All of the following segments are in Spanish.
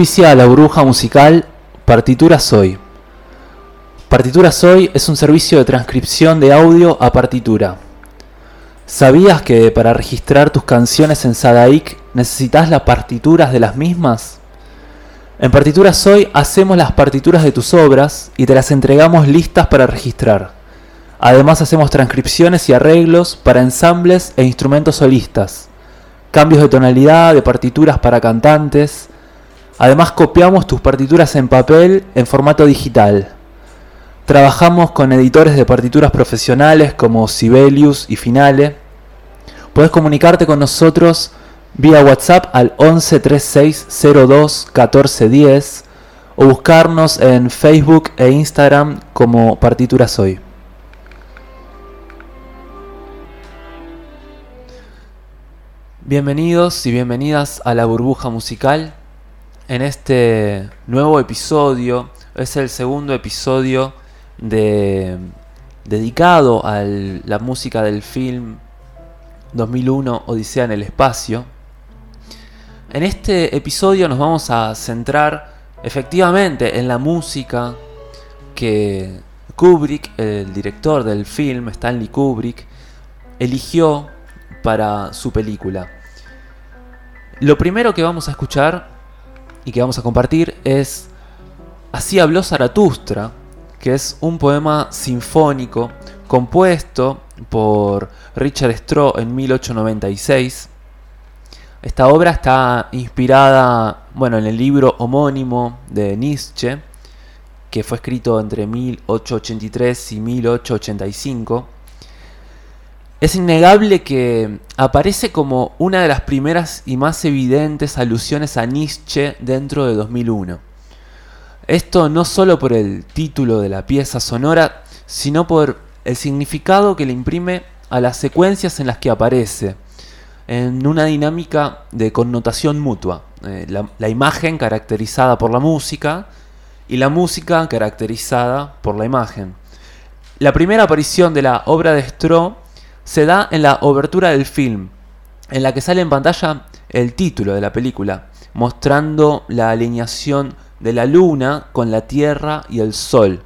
Auspicia la burbuja musical Partitura Soy. Partitura Soy es un servicio de transcripción de audio a partitura. ¿Sabías que para registrar tus canciones en Sadaic necesitas las partituras de las mismas? En Partitura Soy hacemos las partituras de tus obras y te las entregamos listas para registrar. Además hacemos transcripciones y arreglos para ensambles e instrumentos solistas, cambios de tonalidad de partituras para cantantes, Además copiamos tus partituras en papel en formato digital. Trabajamos con editores de partituras profesionales como Sibelius y Finale. Puedes comunicarte con nosotros vía WhatsApp al 11 3602 1410 o buscarnos en Facebook e Instagram como Partituras Hoy. Bienvenidos y bienvenidas a la burbuja musical en este nuevo episodio. Es el segundo episodio de, dedicado a la música del film 2001 Odisea en el Espacio. En este episodio nos vamos a centrar efectivamente en la música que Kubrick, el director del film, Stanley Kubrick, eligió para su película. Lo primero que vamos a escuchar y que vamos a compartir es Así habló Zaratustra, que es un poema sinfónico compuesto por Richard Straw en 1896. Esta obra está inspirada bueno, en el libro homónimo de Nietzsche, que fue escrito entre 1883 y 1885 es innegable que aparece como una de las primeras y más evidentes alusiones a Nietzsche dentro de 2001. Esto no solo por el título de la pieza sonora, sino por el significado que le imprime a las secuencias en las que aparece, en una dinámica de connotación mutua. Eh, la, imagen caracterizada por la música y la música caracterizada por la imagen. La primera aparición de la obra de Stroh se da en la obertura del film, en la que sale en pantalla el título de la película, mostrando la alineación de la luna con la tierra y el sol.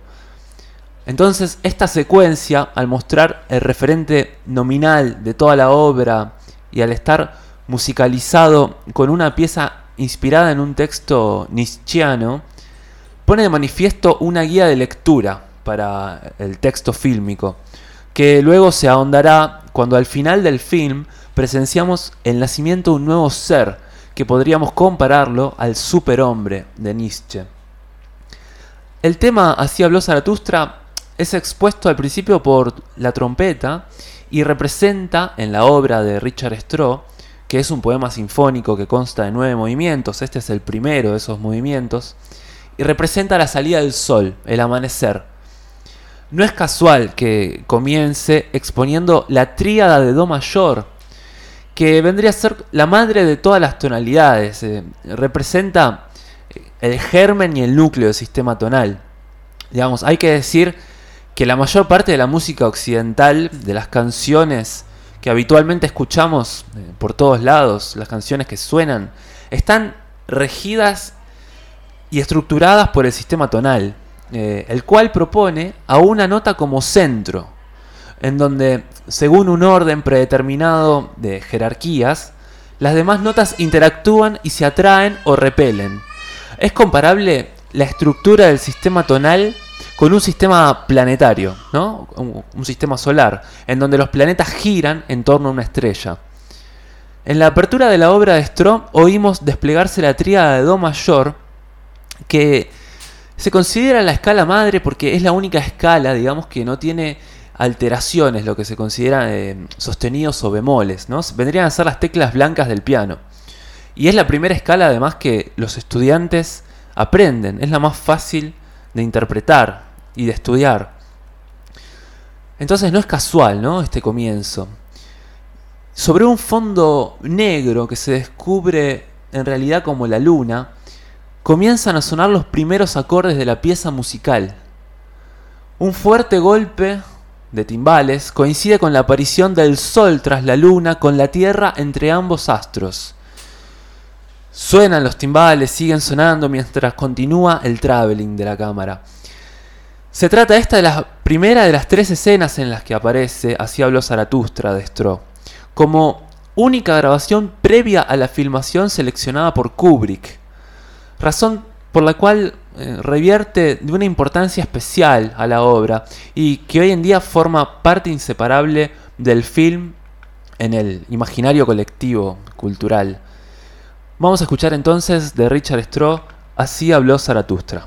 Entonces, esta secuencia, al mostrar el referente nominal de toda la obra y al estar musicalizado con una pieza inspirada en un texto nietzscheano, pone de manifiesto una guía de lectura para el texto fílmico que luego se ahondará cuando al final del film presenciamos el nacimiento de un nuevo ser que podríamos compararlo al superhombre de Nietzsche. El tema Así habló Zaratustra es expuesto al principio por la trompeta y representa en la obra de Richard Straw, que es un poema sinfónico que consta de nueve movimientos, este es el primero de esos movimientos, y representa la salida del sol, el amanecer, no es casual que comience exponiendo la tríada de Do mayor, que vendría a ser la madre de todas las tonalidades, eh, representa eh, el germen y el núcleo del sistema tonal. Digamos, hay que decir que la mayor parte de la música occidental, de las canciones que habitualmente escuchamos eh, por todos lados, las canciones que suenan, están regidas y estructuradas por el sistema tonal. Eh, el cual propone a una nota como centro, en donde, según un orden predeterminado de jerarquías, las demás notas interactúan y se atraen o repelen. Es comparable la estructura del sistema tonal con un sistema planetario, ¿no? un, sistema solar, en donde los planetas giran en torno a una estrella. En la apertura de la obra de Strom oímos desplegarse la tríada de Do mayor, que se considera la escala madre porque es la única escala, digamos, que no tiene alteraciones, lo que se considera eh, sostenidos o bemoles, ¿no? Vendrían a ser las teclas blancas del piano. Y es la primera escala además que los estudiantes aprenden, es la más fácil de interpretar y de estudiar. Entonces no es casual, ¿no? Este comienzo. Sobre un fondo negro que se descubre en realidad como la luna, comienzan a sonar los primeros acordes de la pieza musical. Un fuerte golpe de timbales coincide con la aparición del Sol tras la Luna con la Tierra entre ambos astros. Suenan los timbales, siguen sonando mientras continúa el traveling de la cámara. Se trata esta de la primera de las tres escenas en las que aparece Así habló Zaratustra de Stroh, como única grabación previa a la filmación seleccionada por Kubrick, razón por la cual eh, revierte de una importancia especial a la obra y que hoy en día forma parte inseparable del film en el imaginario colectivo cultural. Vamos a escuchar entonces de Richard Stroh, Así habló Zaratustra.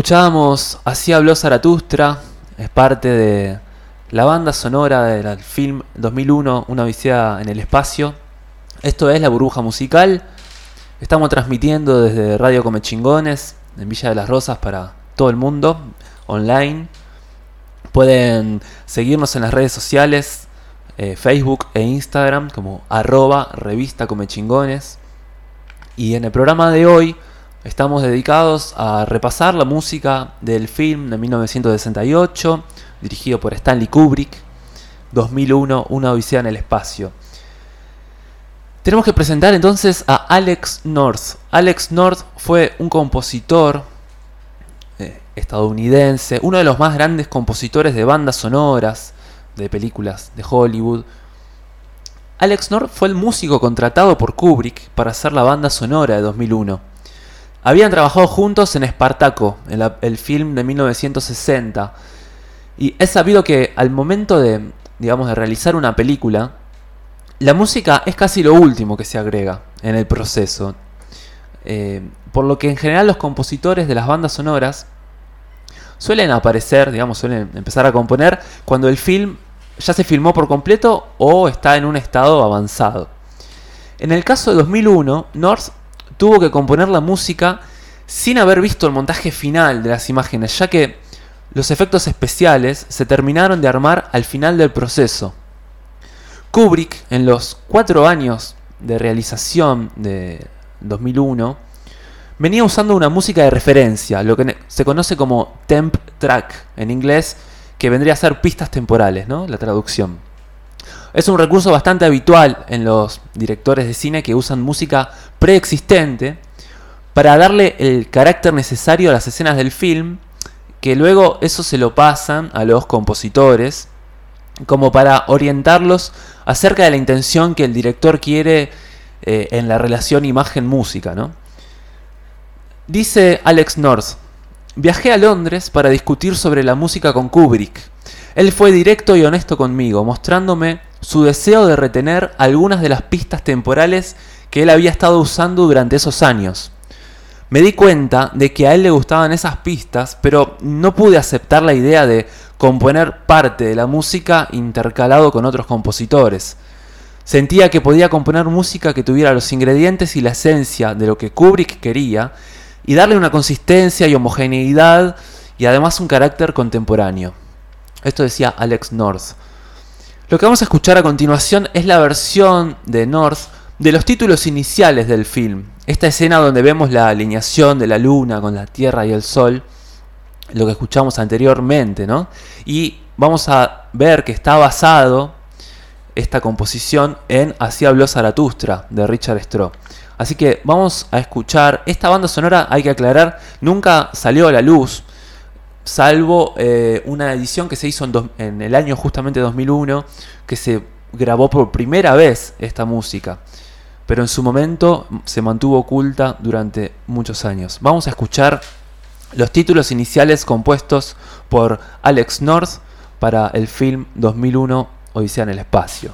Escuchábamos Así habló Zaratustra, es parte de la banda sonora del film 2001, Una odisea en el espacio. Esto es La burbuja musical. Estamos transmitiendo desde Radio Comechingones, en Villa de las Rosas, para todo el mundo, online. Pueden seguirnos en las redes sociales, eh, Facebook e Instagram, como arroba revista Comechingones. Y en el programa de hoy Estamos dedicados a repasar la música del film de 1968, dirigido por Stanley Kubrick, 2001, Una Odisea en el Espacio. Tenemos que presentar entonces a Alex North. Alex North fue un compositor eh, estadounidense, uno de los más grandes compositores de bandas sonoras de películas de Hollywood. Alex North fue el músico contratado por Kubrick para hacer la banda sonora de 2001. Habían trabajado juntos en Espartaco, el film de 1960. Y es sabido que al momento de, digamos, de realizar una película, la música es casi lo último que se agrega en el proceso. Eh, por lo que en general los compositores de las bandas sonoras suelen aparecer, digamos, suelen empezar a componer cuando el film ya se filmó por completo o está en un estado avanzado. En el caso de 2001, North tuvo que componer la música sin haber visto el montaje final de las imágenes, ya que los efectos especiales se terminaron de armar al final del proceso. Kubrick, en los cuatro años de realización de 2001, venía usando una música de referencia, lo que se conoce como temp track en inglés, que vendría a ser pistas temporales, ¿no? La traducción. Es un recurso bastante habitual en los directores de cine que usan música preexistente para darle el carácter necesario a las escenas del film, que luego eso se lo pasan a los compositores, como para orientarlos acerca de la intención que el director quiere eh, en la relación imagen-música. ¿no? Dice Alex North, viajé a Londres para discutir sobre la música con Kubrick. Él fue directo y honesto conmigo, mostrándome su deseo de retener algunas de las pistas temporales que él había estado usando durante esos años. Me di cuenta de que a él le gustaban esas pistas, pero no pude aceptar la idea de componer parte de la música intercalado con otros compositores. Sentía que podía componer música que tuviera los ingredientes y la esencia de lo que Kubrick quería y darle una consistencia y homogeneidad y además un carácter contemporáneo. Esto decía Alex North. Lo que vamos a escuchar a continuación es la versión de North de los títulos iniciales del film. Esta escena donde vemos la alineación de la luna con la tierra y el sol, lo que escuchamos anteriormente, ¿no? Y vamos a ver que está basado esta composición en Así habló Zaratustra de Richard Straw. Así que vamos a escuchar. Esta banda sonora, hay que aclarar, nunca salió a la luz, salvo eh, una edición que se hizo en, en, el año justamente 2001, que se grabó por primera vez esta música. Pero en su momento se mantuvo oculta durante muchos años. Vamos a escuchar los títulos iniciales compuestos por Alex North para el film 2001 Odisea en el espacio.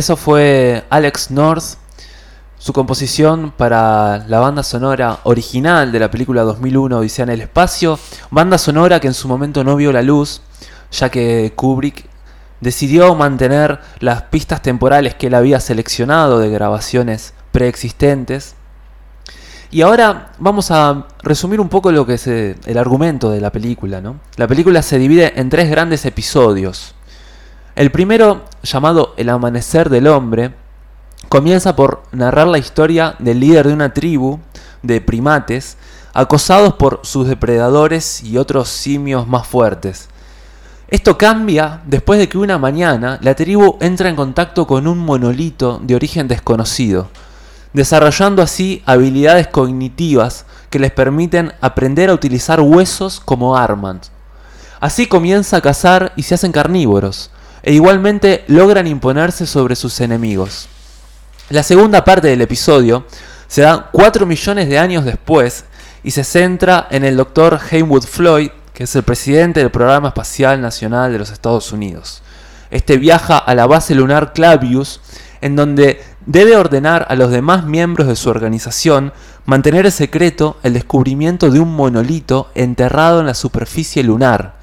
Eso fue Alex North, su composición para la banda sonora original de la película 2001 Odisea en el Espacio, banda sonora que en su momento no vio la luz, ya que Kubrick decidió mantener las pistas temporales que él había seleccionado de grabaciones preexistentes. Y ahora vamos a resumir un poco lo que es eh, el argumento de la película. ¿no? La película se divide en tres grandes episodios. El primero, llamado El Amanecer del Hombre, comienza por narrar la historia del líder de una tribu de primates acosados por sus depredadores y otros simios más fuertes. Esto cambia después de que una mañana la tribu entra en contacto con un monolito de origen desconocido, desarrollando así habilidades cognitivas que les permiten aprender a utilizar huesos como armas. Así comienza a cazar y se hacen carnívoros, e igualmente logran imponerse sobre sus enemigos. La segunda parte del episodio se da 4 millones de años después y se centra en el doctor Heywood Floyd, que es el presidente del Programa Espacial Nacional de los Estados Unidos. Este viaja a la base lunar Clavius, en donde debe ordenar a los demás miembros de su organización mantener en secreto el descubrimiento de un monolito enterrado en la superficie lunar,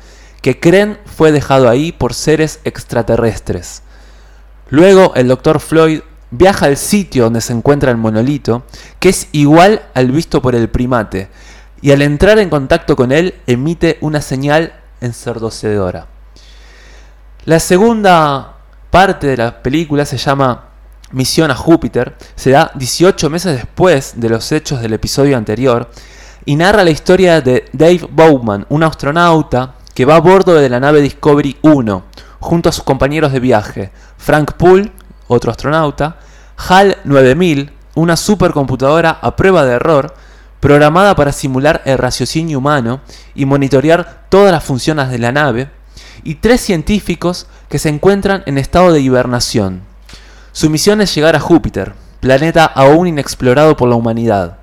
que creen fue dejado ahí por seres extraterrestres. Luego el Dr. Floyd viaja al sitio donde se encuentra el monolito, que es igual al visto por el primate, y al entrar en contacto con él emite una señal ensordecedora. La segunda parte de la película se llama Misión a Júpiter, se da 18 meses después de los hechos del episodio anterior, y narra la historia de Dave Bowman, un astronauta que va a bordo de la nave Discovery 1, junto a sus compañeros de viaje, Frank Poole, otro astronauta, HAL 9000, una supercomputadora a prueba de error, programada para simular el raciocinio humano y monitorear todas las funciones de la nave, y tres científicos que se encuentran en estado de hibernación. Su misión es llegar a Júpiter, planeta aún inexplorado por la humanidad.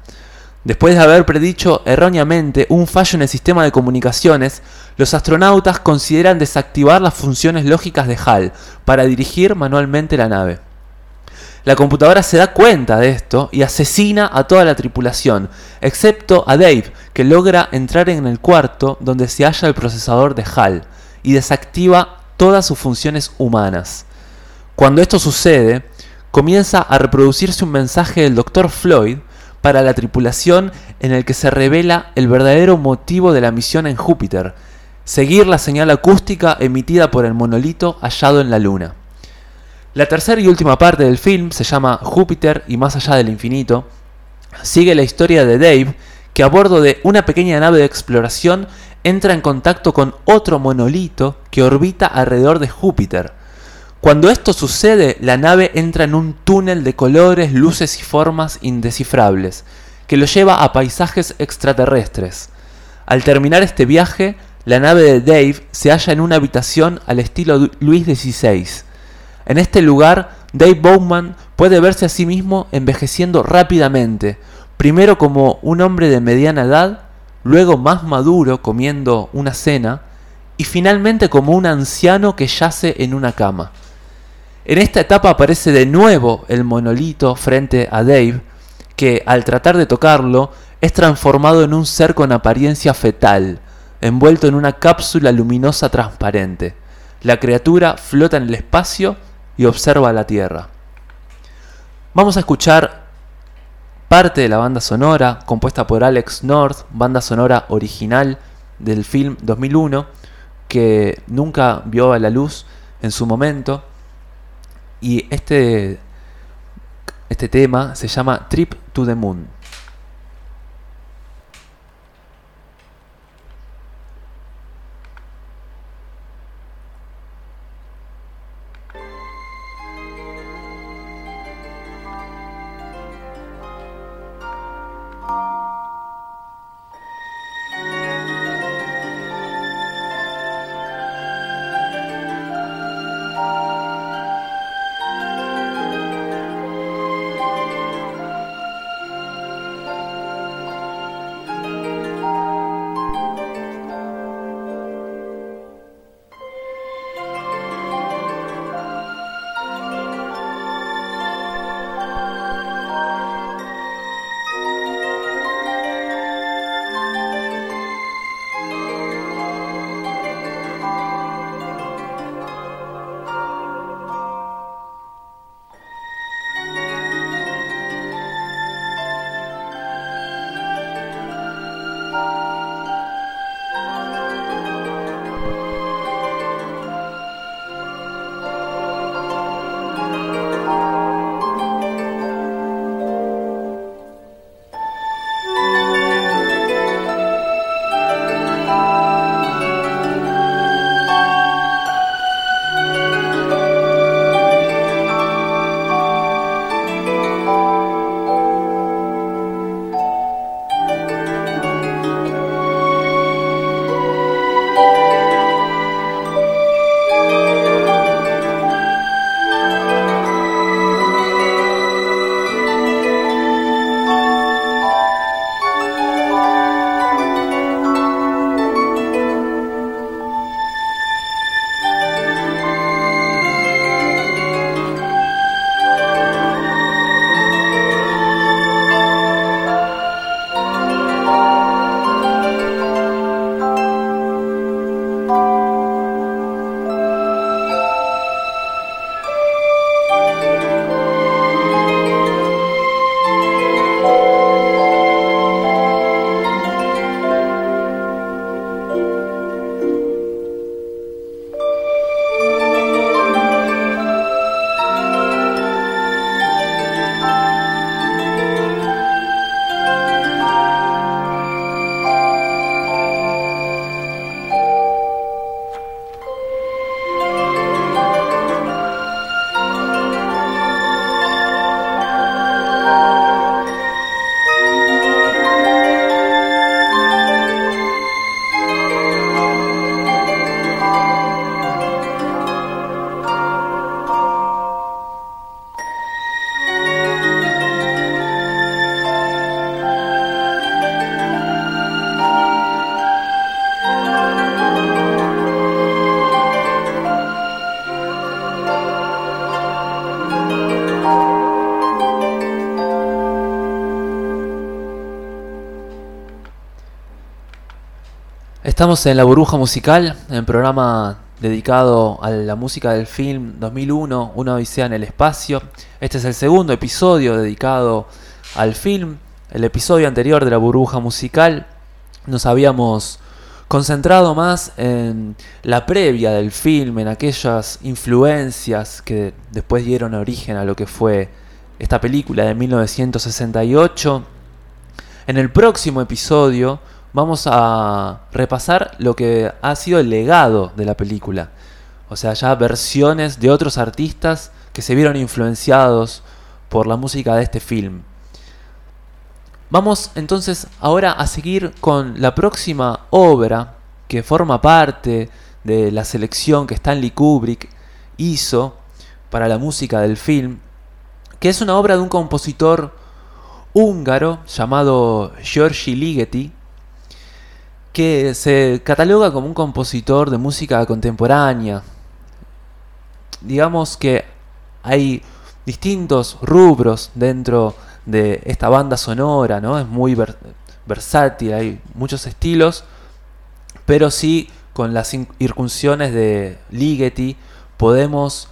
Después de haber predicho erróneamente un fallo en el sistema de comunicaciones, los astronautas consideran desactivar las funciones lógicas de HAL para dirigir manualmente la nave. La computadora se da cuenta de esto y asesina a toda la tripulación, excepto a Dave, que logra entrar en el cuarto donde se halla el procesador de HAL y desactiva todas sus funciones humanas. Cuando esto sucede, comienza a reproducirse un mensaje del Dr. Floyd para la tripulación en el que se revela el verdadero motivo de la misión en Júpiter, seguir la señal acústica emitida por el monolito hallado en la Luna. La tercera y última parte del film se llama Júpiter y más allá del infinito. Sigue la historia de Dave, que a bordo de una pequeña nave de exploración entra en contacto con otro monolito que orbita alrededor de Júpiter. Cuando esto sucede, la nave entra en un túnel de colores, luces y formas indescifrables, que lo lleva a paisajes extraterrestres. Al terminar este viaje, la nave de Dave se halla en una habitación al estilo Luis XVI, en este lugar, Dave Bowman puede verse a sí mismo envejeciendo rápidamente, primero como un hombre de mediana edad, luego más maduro comiendo una cena, y finalmente como un anciano que yace en una cama. En esta etapa aparece de nuevo el monolito frente a Dave, que al tratar de tocarlo es transformado en un ser con apariencia fetal, envuelto en una cápsula luminosa transparente. La criatura flota en el espacio y observa la Tierra. Vamos a escuchar parte de la banda sonora compuesta por Alex North, banda sonora original del film 2001 que nunca vio a la luz en su momento y este este tema se llama Trip to the Moon. Estamos en La Burbuja Musical, en el programa dedicado a la música del film 2001, Una Odisea en el Espacio. Este es el segundo episodio dedicado al film. El episodio anterior de La Burbuja Musical nos habíamos concentrado más en la previa del film, en aquellas influencias que después dieron origen a lo que fue esta película de 1968. En el próximo episodio vamos a repasar lo que ha sido el legado de la película. O sea, ya versiones de otros artistas que se vieron influenciados por la música de este film. Vamos entonces ahora a seguir con la próxima obra que forma parte de la selección que Stanley Kubrick hizo para la música del film, que es una obra de un compositor húngaro llamado Giorgi Ligeti, que se cataloga como un compositor de música contemporánea. Digamos que hay distintos rubros dentro de esta banda sonora, ¿no? Es muy versátil, hay muchos estilos, pero sí con las incursiones de Ligeti podemos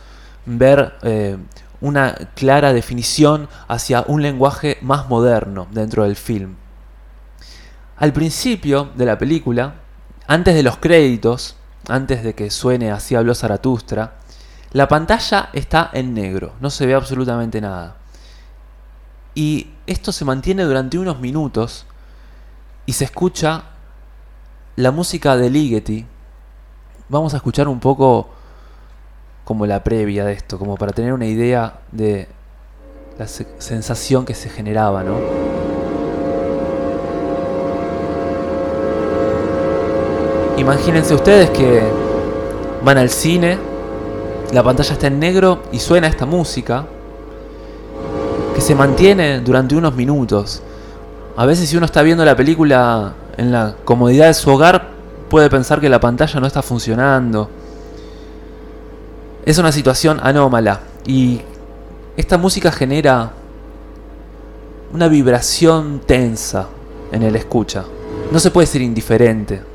ver eh, una clara definición hacia un lenguaje más moderno dentro del film. Al principio de la película, antes de los créditos, antes de que suene Así habló Zaratustra, la pantalla está en negro, no se ve absolutamente nada. Y esto se mantiene durante unos minutos y se escucha la música de Ligeti. Vamos a escuchar un poco como la previa de esto, como para tener una idea de la sensación que se generaba, ¿no? Imagínense ustedes que van al cine, la pantalla está en negro y suena esta música que se mantiene durante unos minutos. A veces si uno está viendo la película en la comodidad de su hogar, puede pensar que la pantalla no está funcionando. Es una situación anómala y esta música genera una vibración tensa en el escucha. No se puede ser indiferente.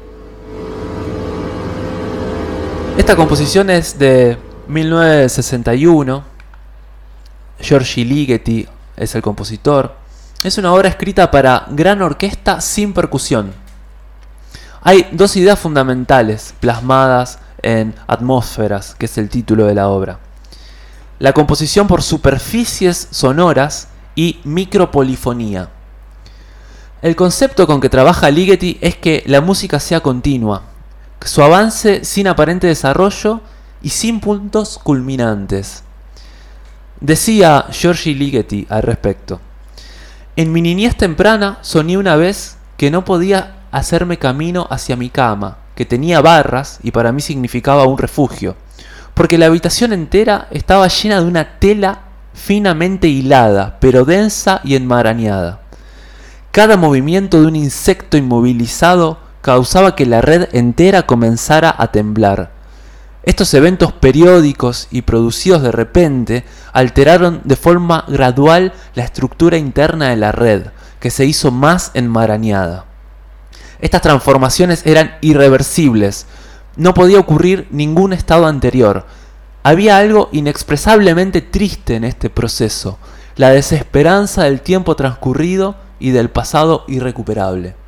Esta composición es de 1961. Giorgi Ligeti es el compositor. Es una obra escrita para gran orquesta sin percusión. Hay dos ideas fundamentales plasmadas en Atmósferas, que es el título de la obra. La composición por superficies sonoras y micropolifonía. El concepto con que trabaja Ligeti es que la música sea continua, su avance sin aparente desarrollo y sin puntos culminantes. Decía Giorgi Ligeti al respecto. En mi niñez temprana soñé una vez que no podía hacerme camino hacia mi cama, que tenía barras y para mí significaba un refugio, porque la habitación entera estaba llena de una tela finamente hilada, pero densa y enmarañada. Cada movimiento de un insecto inmovilizado causaba que la red entera comenzara a temblar. Estos eventos periódicos y producidos de repente alteraron de forma gradual la estructura interna de la red, que se hizo más enmarañada. Estas transformaciones eran irreversibles, no podía ocurrir ningún estado anterior. Había algo inexpresablemente triste en este proceso, la desesperanza del tiempo transcurrido y del pasado irrecuperable.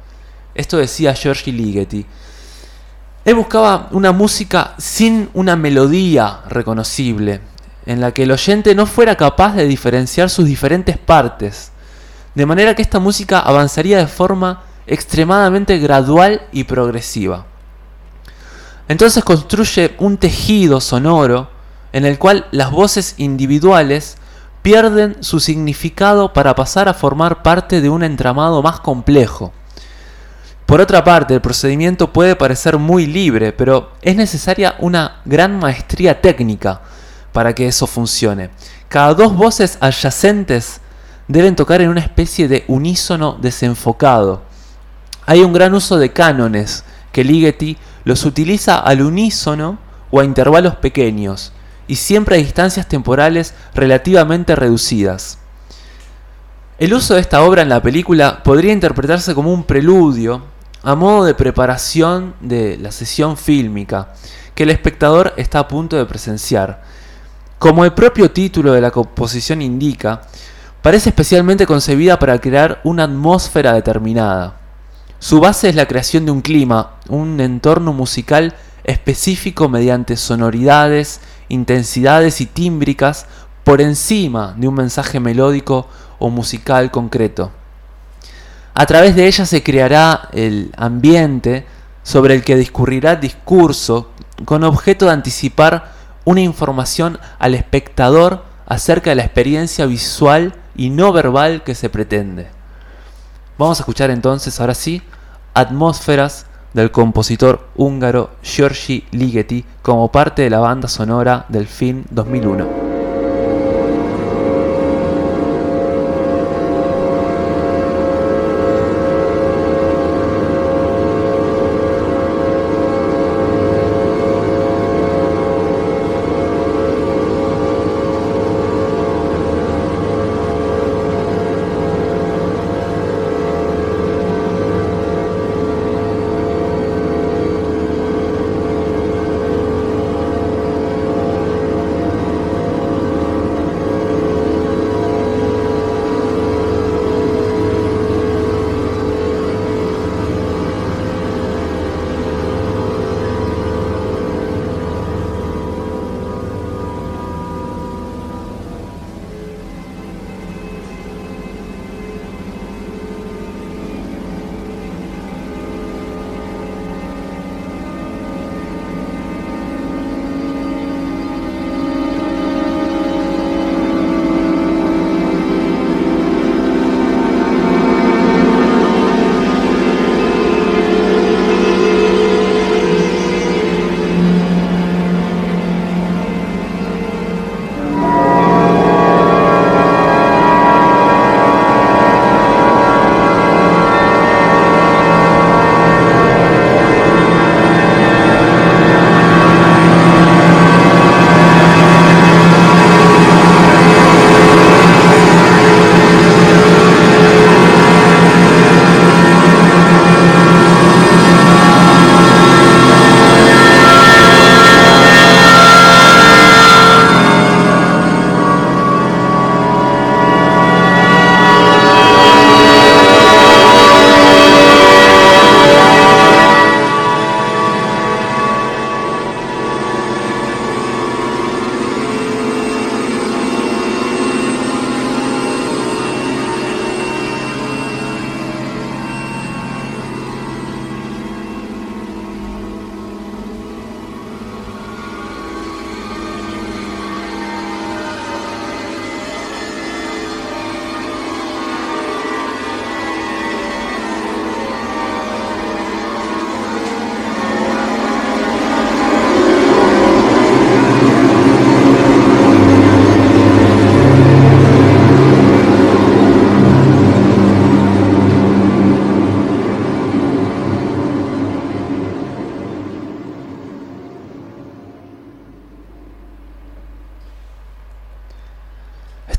Esto decía Giorgi Ligeti. Él buscaba una música sin una melodía reconocible, en la que el oyente no fuera capaz de diferenciar sus diferentes partes, de manera que esta música avanzaría de forma extremadamente gradual y progresiva. Entonces construye un tejido sonoro en el cual las voces individuales pierden su significado para pasar a formar parte de un entramado más complejo. Por otra parte, el procedimiento puede parecer muy libre, pero es necesaria una gran maestría técnica para que eso funcione. Cada dos voces adyacentes deben tocar en una especie de unísono desenfocado. Hay un gran uso de cánones que Ligeti los utiliza al unísono o a intervalos pequeños y siempre a distancias temporales relativamente reducidas. El uso de esta obra en la película podría interpretarse como un preludio a modo de preparación de la sesión fílmica que el espectador está a punto de presenciar. Como el propio título de la composición indica, parece especialmente concebida para crear una atmósfera determinada. Su base es la creación de un clima, un entorno musical específico mediante sonoridades, intensidades y tímbricas por encima de un mensaje melódico o musical concreto. A través de ella se creará el ambiente sobre el que discurrirá discurso con objeto de anticipar una información al espectador acerca de la experiencia visual y no verbal que se pretende. Vamos a escuchar entonces, ahora sí, Atmósferas del compositor húngaro Giorgi Ligeti como parte de la banda sonora del film 2001.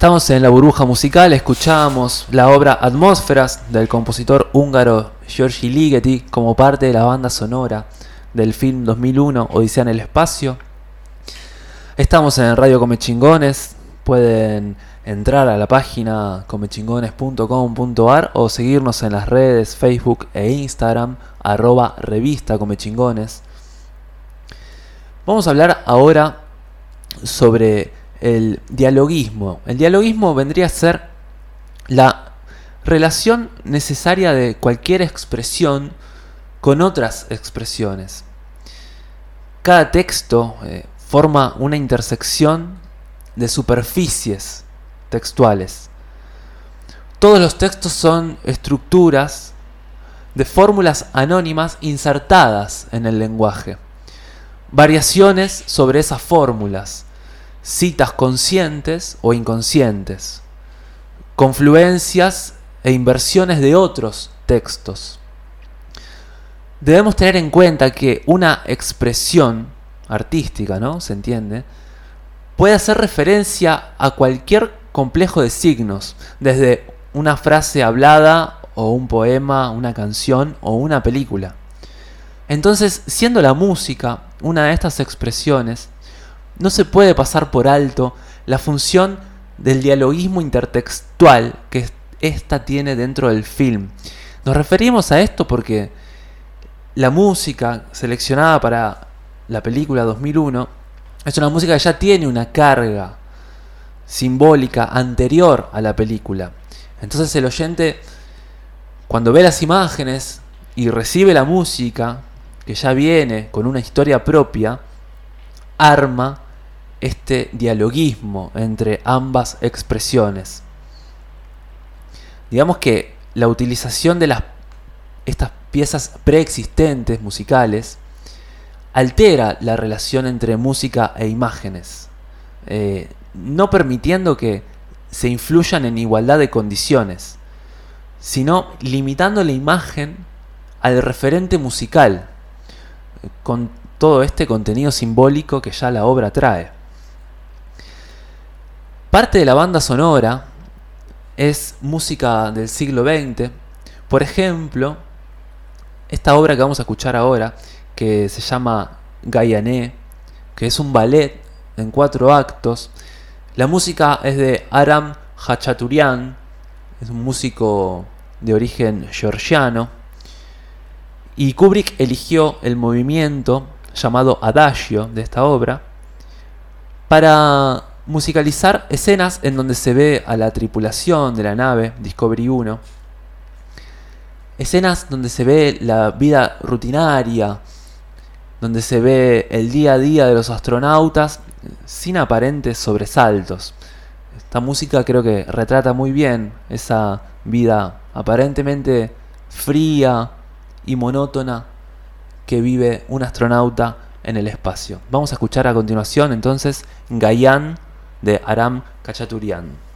Estamos en la burbuja musical, escuchamos la obra Atmósferas del compositor húngaro Giorgi Ligeti como parte de la banda sonora del film 2001 Odisea en el Espacio. Estamos en Radio Comechingones, pueden entrar a la página comechingones.com.ar o seguirnos en las redes Facebook e Instagram arroba revista Comechingones. Vamos a hablar ahora sobre el dialoguismo. El dialoguismo vendría a ser la relación necesaria de cualquier expresión con otras expresiones. Cada texto eh, forma una intersección de superficies textuales. Todos los textos son estructuras de fórmulas anónimas insertadas en el lenguaje. Variaciones sobre esas fórmulas citas conscientes o inconscientes, confluencias e inversiones de otros textos. Debemos tener en cuenta que una expresión artística, ¿no? ¿Se entiende? Puede hacer referencia a cualquier complejo de signos, desde una frase hablada o un poema, una canción o una película. Entonces, siendo la música una de estas expresiones, no se puede pasar por alto la función del dialoguismo intertextual que ésta tiene dentro del film. Nos referimos a esto porque la música seleccionada para la película 2001 es una música que ya tiene una carga simbólica anterior a la película. Entonces el oyente, cuando ve las imágenes y recibe la música, que ya viene con una historia propia, arma este dialoguismo entre ambas expresiones. Digamos que la utilización de las, estas piezas preexistentes musicales altera la relación entre música e imágenes, eh, no permitiendo que se influyan en igualdad de condiciones, sino limitando la imagen al referente musical, con todo este contenido simbólico que ya la obra trae. Parte de la banda sonora es música del siglo XX. Por ejemplo, esta obra que vamos a escuchar ahora, que se llama Gaiané, que es un ballet en cuatro actos. La música es de Aram Hachaturian, es un músico de origen georgiano. Y Kubrick eligió el movimiento llamado Adagio de esta obra para musicalizar escenas en donde se ve a la tripulación de la nave Discovery 1. Escenas donde se ve la vida rutinaria, donde se ve el día a día de los astronautas sin aparentes sobresaltos. Esta música creo que retrata muy bien esa vida aparentemente fría y monótona que vive un astronauta en el espacio. Vamos a escuchar a continuación entonces Gayan de Aram Kachaturian.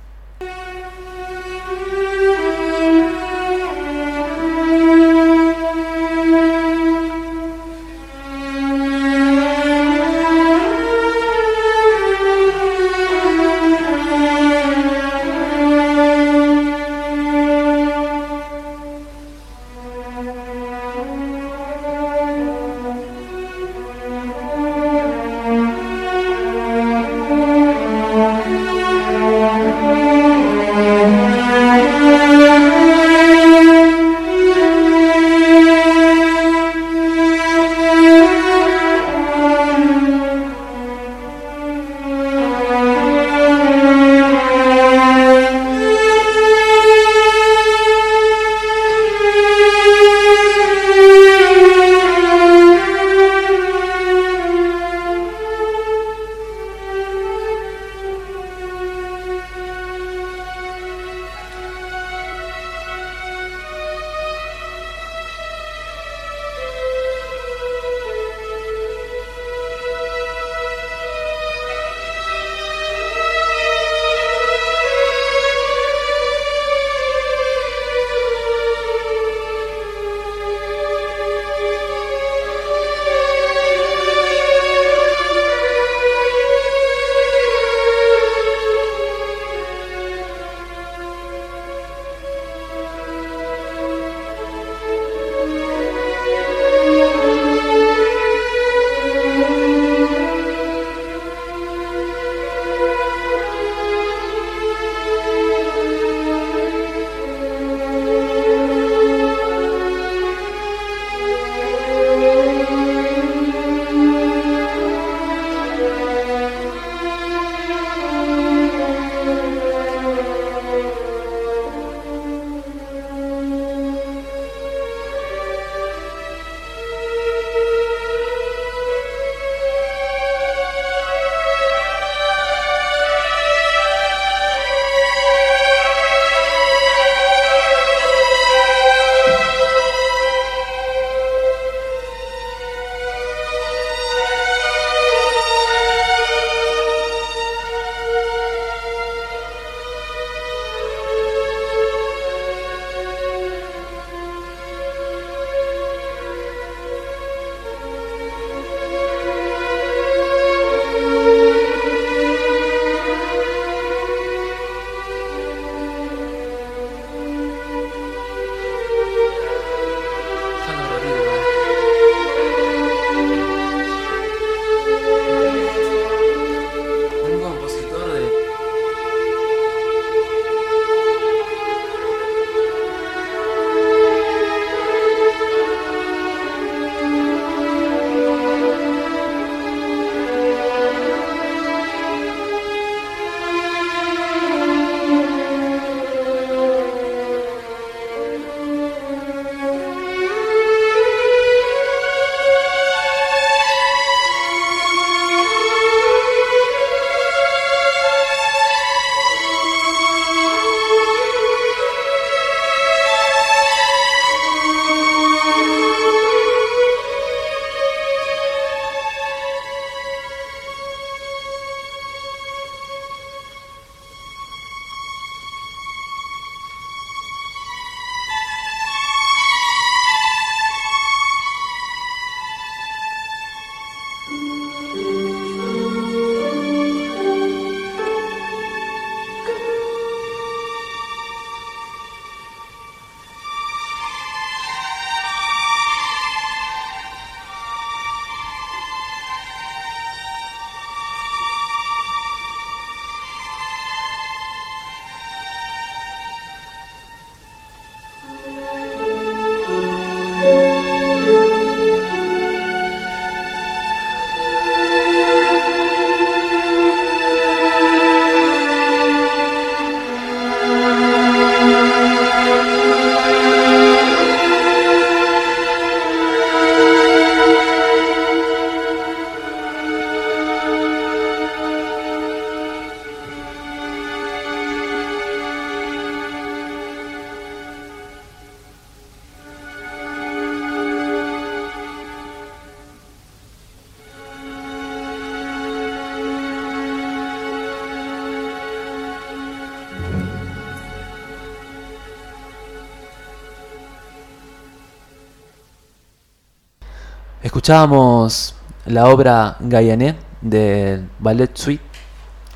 Escuchábamos la obra Gaiané del Ballet Suite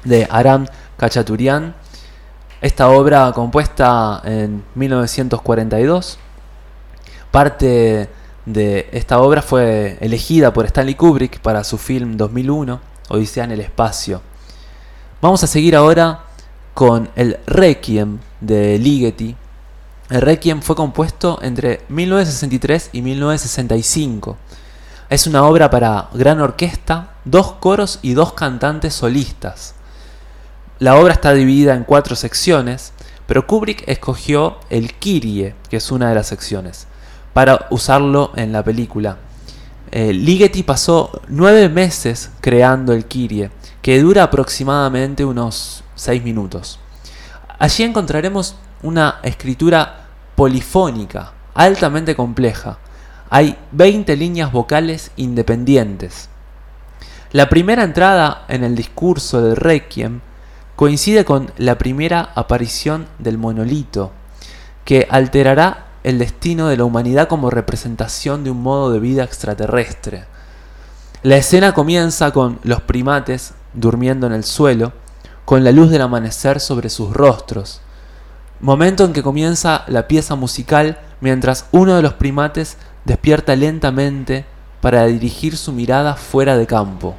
de Aram Kachaturian. Esta obra compuesta en 1942. Parte de esta obra fue elegida por Stanley Kubrick para su film 2001, Odisea en el Espacio. Vamos a seguir ahora con el Requiem de Ligeti. El Requiem fue compuesto entre 1963 y 1965. Es una obra para gran orquesta, dos coros y dos cantantes solistas. La obra está dividida en cuatro secciones, pero Kubrick escogió el Kyrie, que es una de las secciones para usarlo en la película. Eh, Ligeti pasó nueve meses creando el Kyrie, que dura aproximadamente unos seis minutos. Allí encontraremos una escritura polifónica, altamente compleja. Hay 20 líneas vocales independientes. La primera entrada en el discurso del Requiem coincide con la primera aparición del monolito, que alterará el destino de la humanidad como representación de un modo de vida extraterrestre. La escena comienza con los primates durmiendo en el suelo, con la luz del amanecer sobre sus rostros, momento en que comienza la pieza musical mientras uno de los primates despierta lentamente para dirigir su mirada fuera de campo.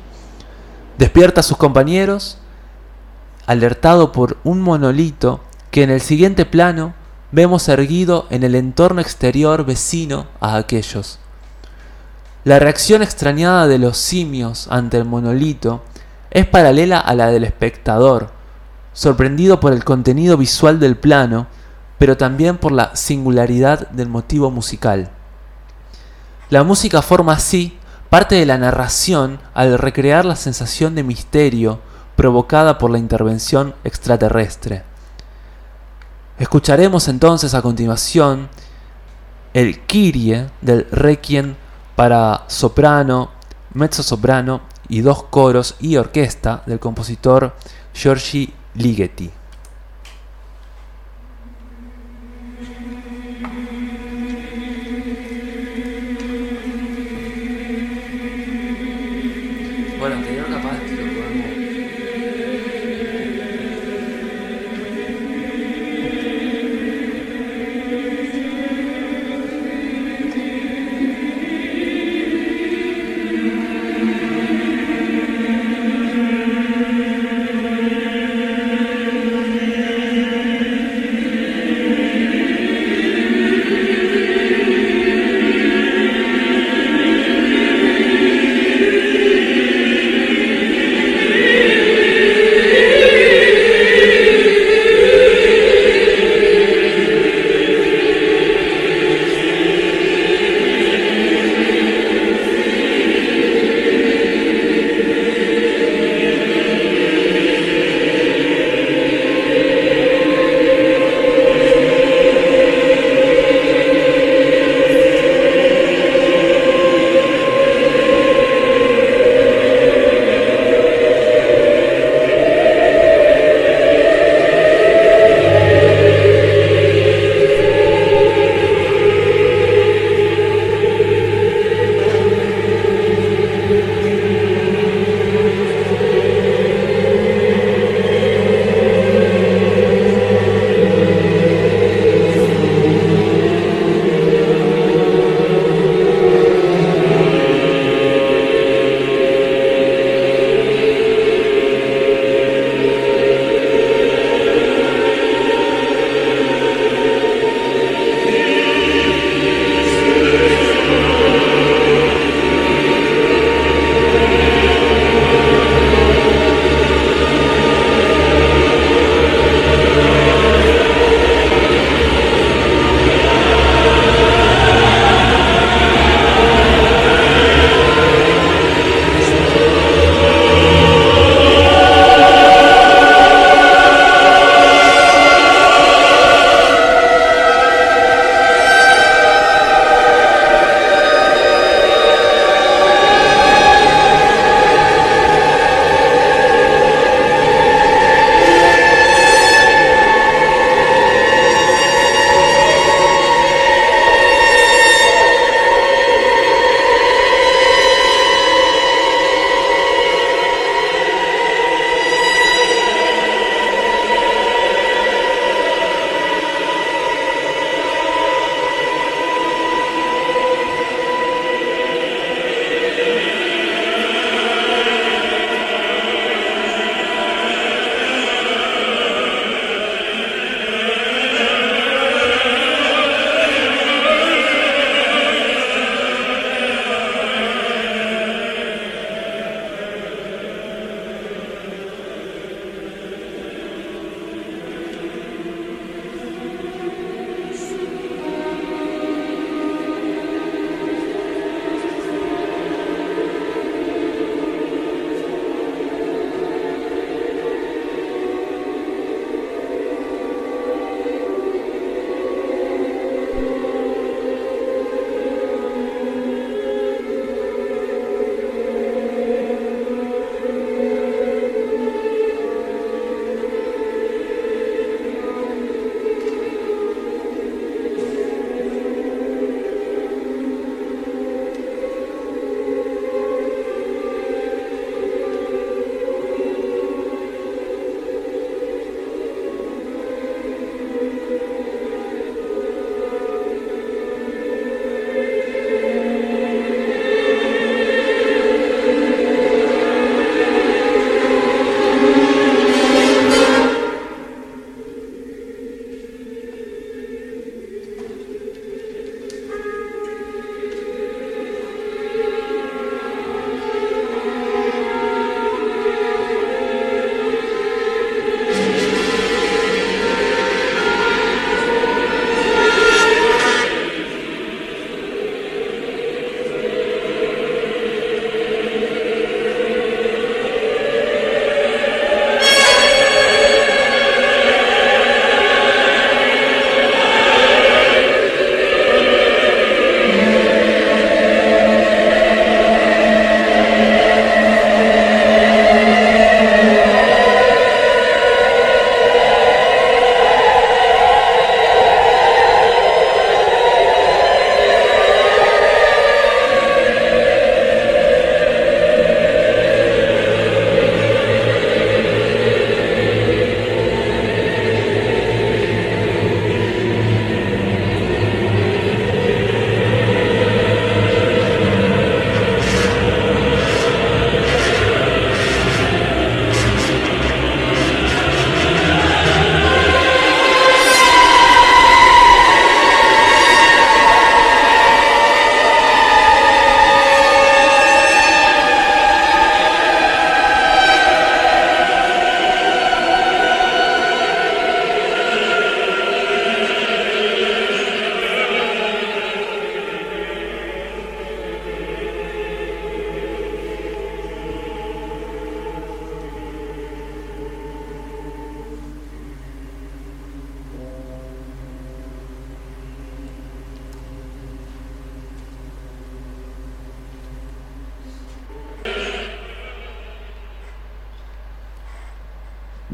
Despierta a sus compañeros, alertado por un monolito que en el siguiente plano vemos erguido en el entorno exterior vecino a aquellos. La reacción extrañada de los simios ante el monolito es paralela a la del espectador, sorprendido por el contenido visual del plano, pero también por la singularidad del motivo musical. La música forma así parte de la narración al recrear la sensación de misterio provocada por la intervención extraterrestre. Escucharemos entonces a continuación el Kyrie del Requiem para soprano, mezzo soprano y dos coros y orquesta del compositor Giorgi Ligeti.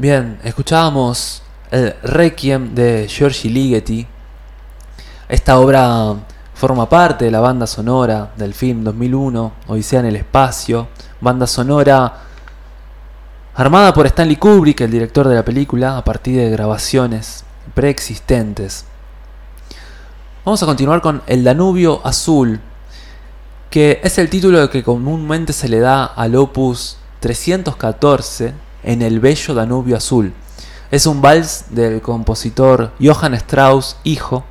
Bien, escuchábamos el Requiem de Giorgi Ligeti. Esta obra forma parte de la banda sonora del film 2001, Odisea en el Espacio, banda sonora armada por Stanley Kubrick, el director de la película, a partir de grabaciones preexistentes. Vamos a continuar con El Danubio Azul, que es el título que comúnmente se le da al opus 314 en el bello Danubio Azul. Es un vals del compositor Johann Strauss, hijo,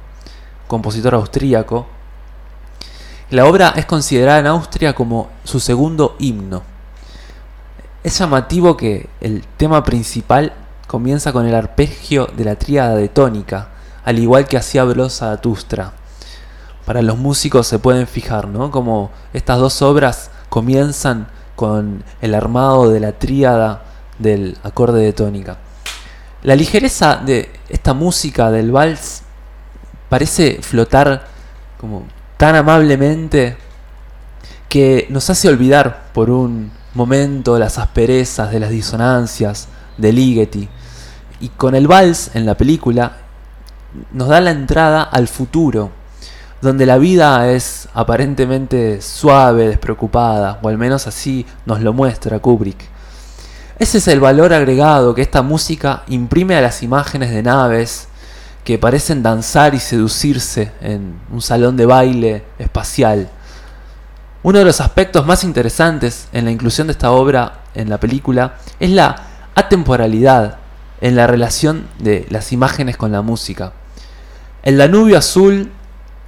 compositor austríaco. La obra es considerada en Austria como su segundo himno. Es llamativo que el tema principal comienza con el arpegio de la tríada de tónica, al igual que hacía Brosa Zaratustra. Para los músicos se pueden fijar, ¿no? Como estas dos obras comienzan con el armado de la tríada del acorde de tónica. La ligereza de esta música del vals parece flotar como tan amablemente que nos hace olvidar por un momento las asperezas de las disonancias de Ligeti. Y con el vals en la película nos da la entrada al futuro, donde la vida es aparentemente suave, despreocupada, o al menos así nos lo muestra Kubrick. Ese es el valor agregado que esta música imprime a las imágenes de naves que parecen danzar y seducirse en un salón de baile espacial. Uno de los aspectos más interesantes en la inclusión de esta obra en la película es la atemporalidad en la relación de las imágenes con la música. El Danubio Azul,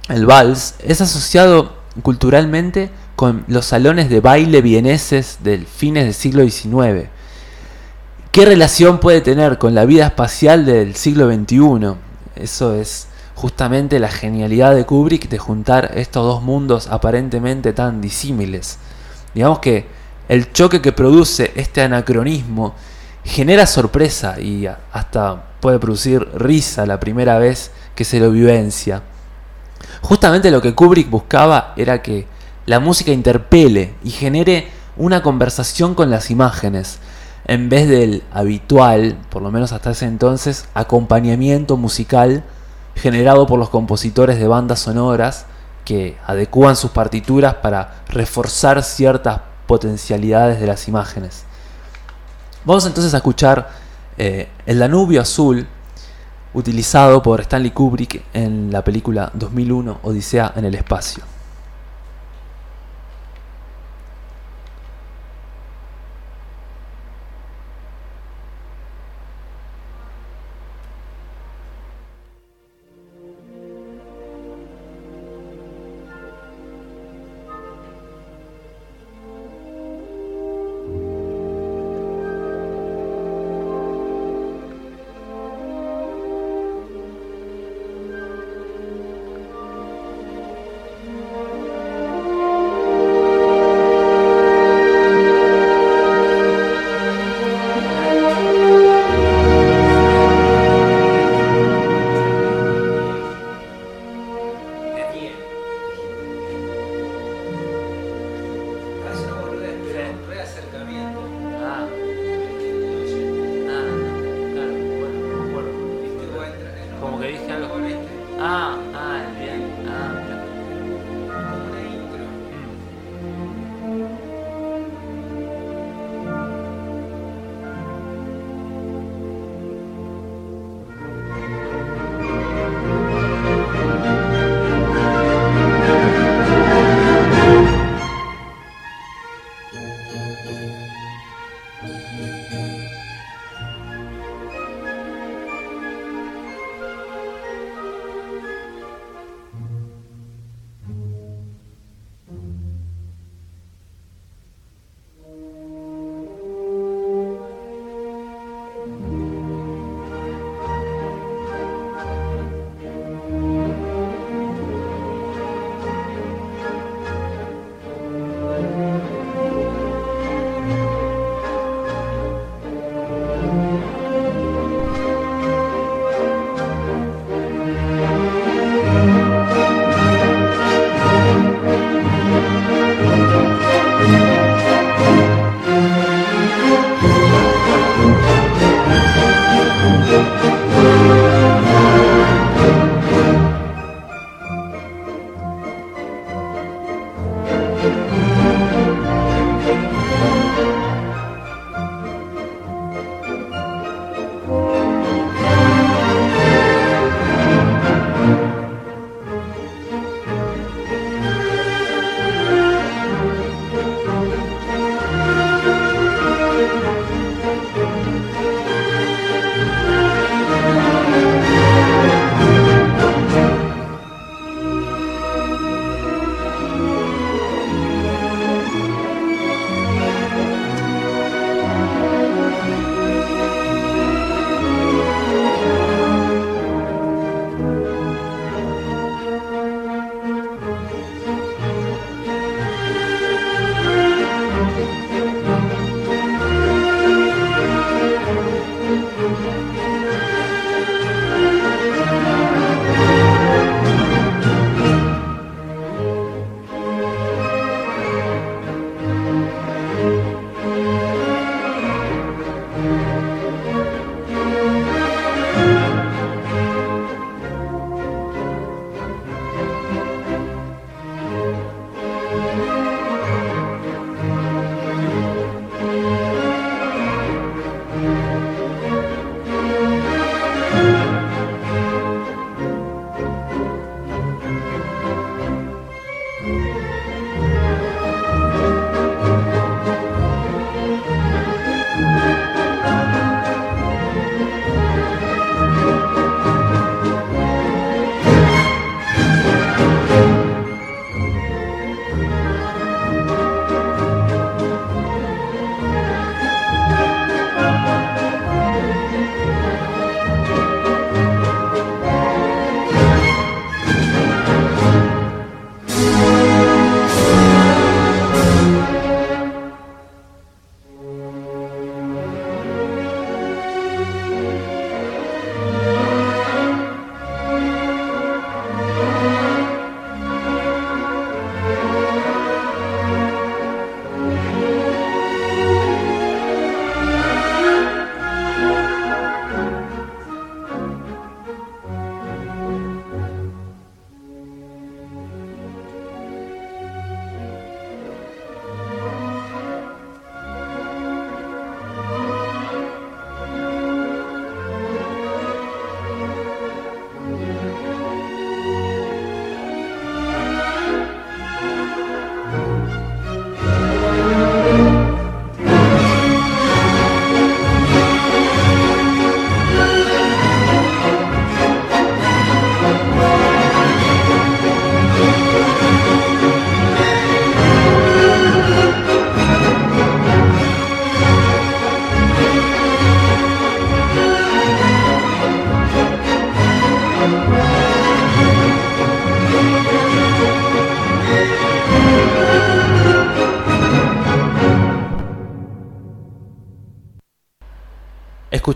el vals, es asociado culturalmente con los salones de baile vieneses del fines del siglo XIX. ¿Qué relación puede tener con la vida espacial del siglo XXI? Eso es justamente la genialidad de Kubrick de juntar estos dos mundos aparentemente tan disímiles. Digamos que el choque que produce este anacronismo genera sorpresa y hasta puede producir risa la primera vez que se lo vivencia. Justamente lo que Kubrick buscaba era que la música interpele y genere una conversación con las imágenes, en vez del habitual, por lo menos hasta ese entonces, acompañamiento musical generado por los compositores de bandas sonoras que adecúan sus partituras para reforzar ciertas potencialidades de las imágenes. Vamos entonces a escuchar eh, El Danubio Azul, utilizado por Stanley Kubrick en la película 2001 Odisea en el Espacio.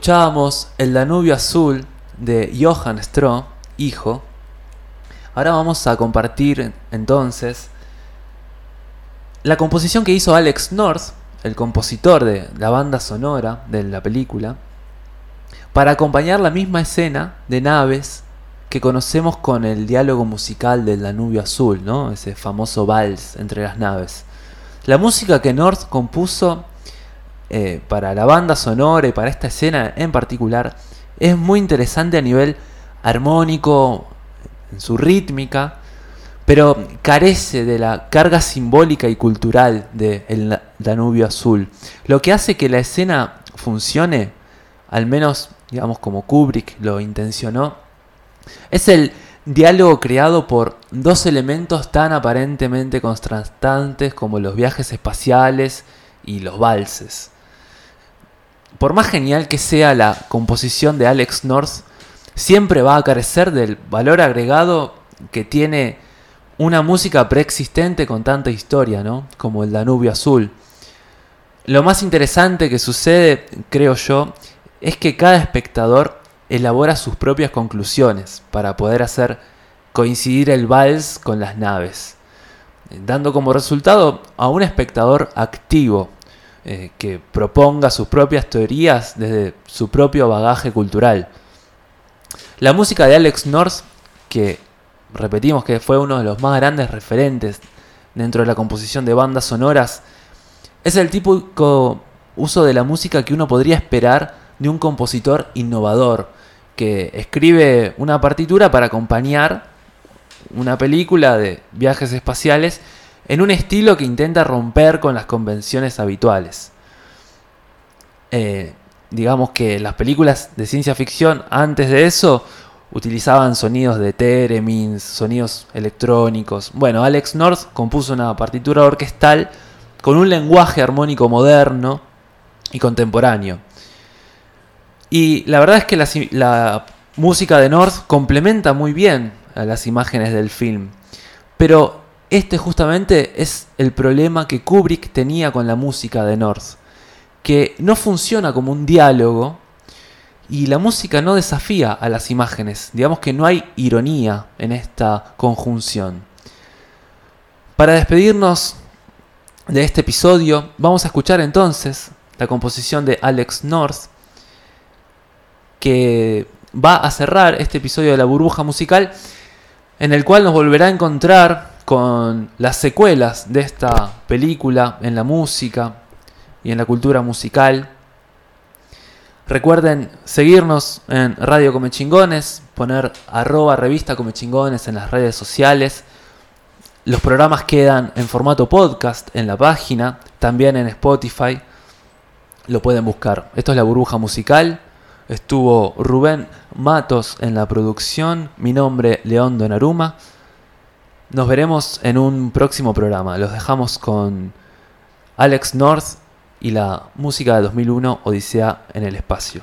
Escuchábamos El Danubio Azul de Johann Stroh, hijo. Ahora vamos a compartir entonces la composición que hizo Alex North, el compositor de la banda sonora de la película, para acompañar la misma escena de naves que conocemos con el diálogo musical del Danubio Azul, ¿no? ese famoso vals entre las naves. La música que North compuso eh, para la banda sonora y para esta escena en particular es muy interesante a nivel armónico, en su rítmica, pero carece de la carga simbólica y cultural del Danubio Azul. Lo que hace que la escena funcione, al menos digamos como Kubrick lo intencionó, es el diálogo creado por dos elementos tan aparentemente contrastantes como los viajes espaciales y los valses por más genial que sea la composición de Alex North, siempre va a carecer del valor agregado que tiene una música preexistente con tanta historia, ¿no? Como el Danubio Azul. Lo más interesante que sucede, creo yo, es que cada espectador elabora sus propias conclusiones para poder hacer coincidir el vals con las naves, dando como resultado a un espectador activo, eh, que proponga sus propias teorías desde su propio bagaje cultural. La música de Alex North, que repetimos que fue uno de los más grandes referentes dentro de la composición de bandas sonoras, es el típico uso de la música que uno podría esperar de un compositor innovador, que escribe una partitura para acompañar una película de viajes espaciales en un estilo que intenta romper con las convenciones habituales. Eh, digamos que las películas de ciencia ficción antes de eso utilizaban sonidos de Teremins, sonidos electrónicos. Bueno, Alex North compuso una partitura orquestal con un lenguaje armónico moderno y contemporáneo. Y la verdad es que la, la música de North complementa muy bien a las imágenes del film. Pero este justamente es el problema que Kubrick tenía con la música de North, que no funciona como un diálogo y la música no desafía a las imágenes, digamos que no hay ironía en esta conjunción. Para despedirnos de este episodio, vamos a escuchar entonces la composición de Alex North, que va a cerrar este episodio de la burbuja musical, en el cual nos volverá a encontrar con las secuelas de esta película en la música y en la cultura musical. Recuerden seguirnos en Radio Comechingones, poner arroba revista Comechingones en las redes sociales. Los programas quedan en formato podcast en la página, también en Spotify. Lo pueden buscar. Esto es la burbuja musical. Estuvo Rubén Matos en la producción. Mi nombre, León Donaruma. Nos veremos en un próximo programa. Los dejamos con Alex North y la música de 2001, Odisea en el espacio.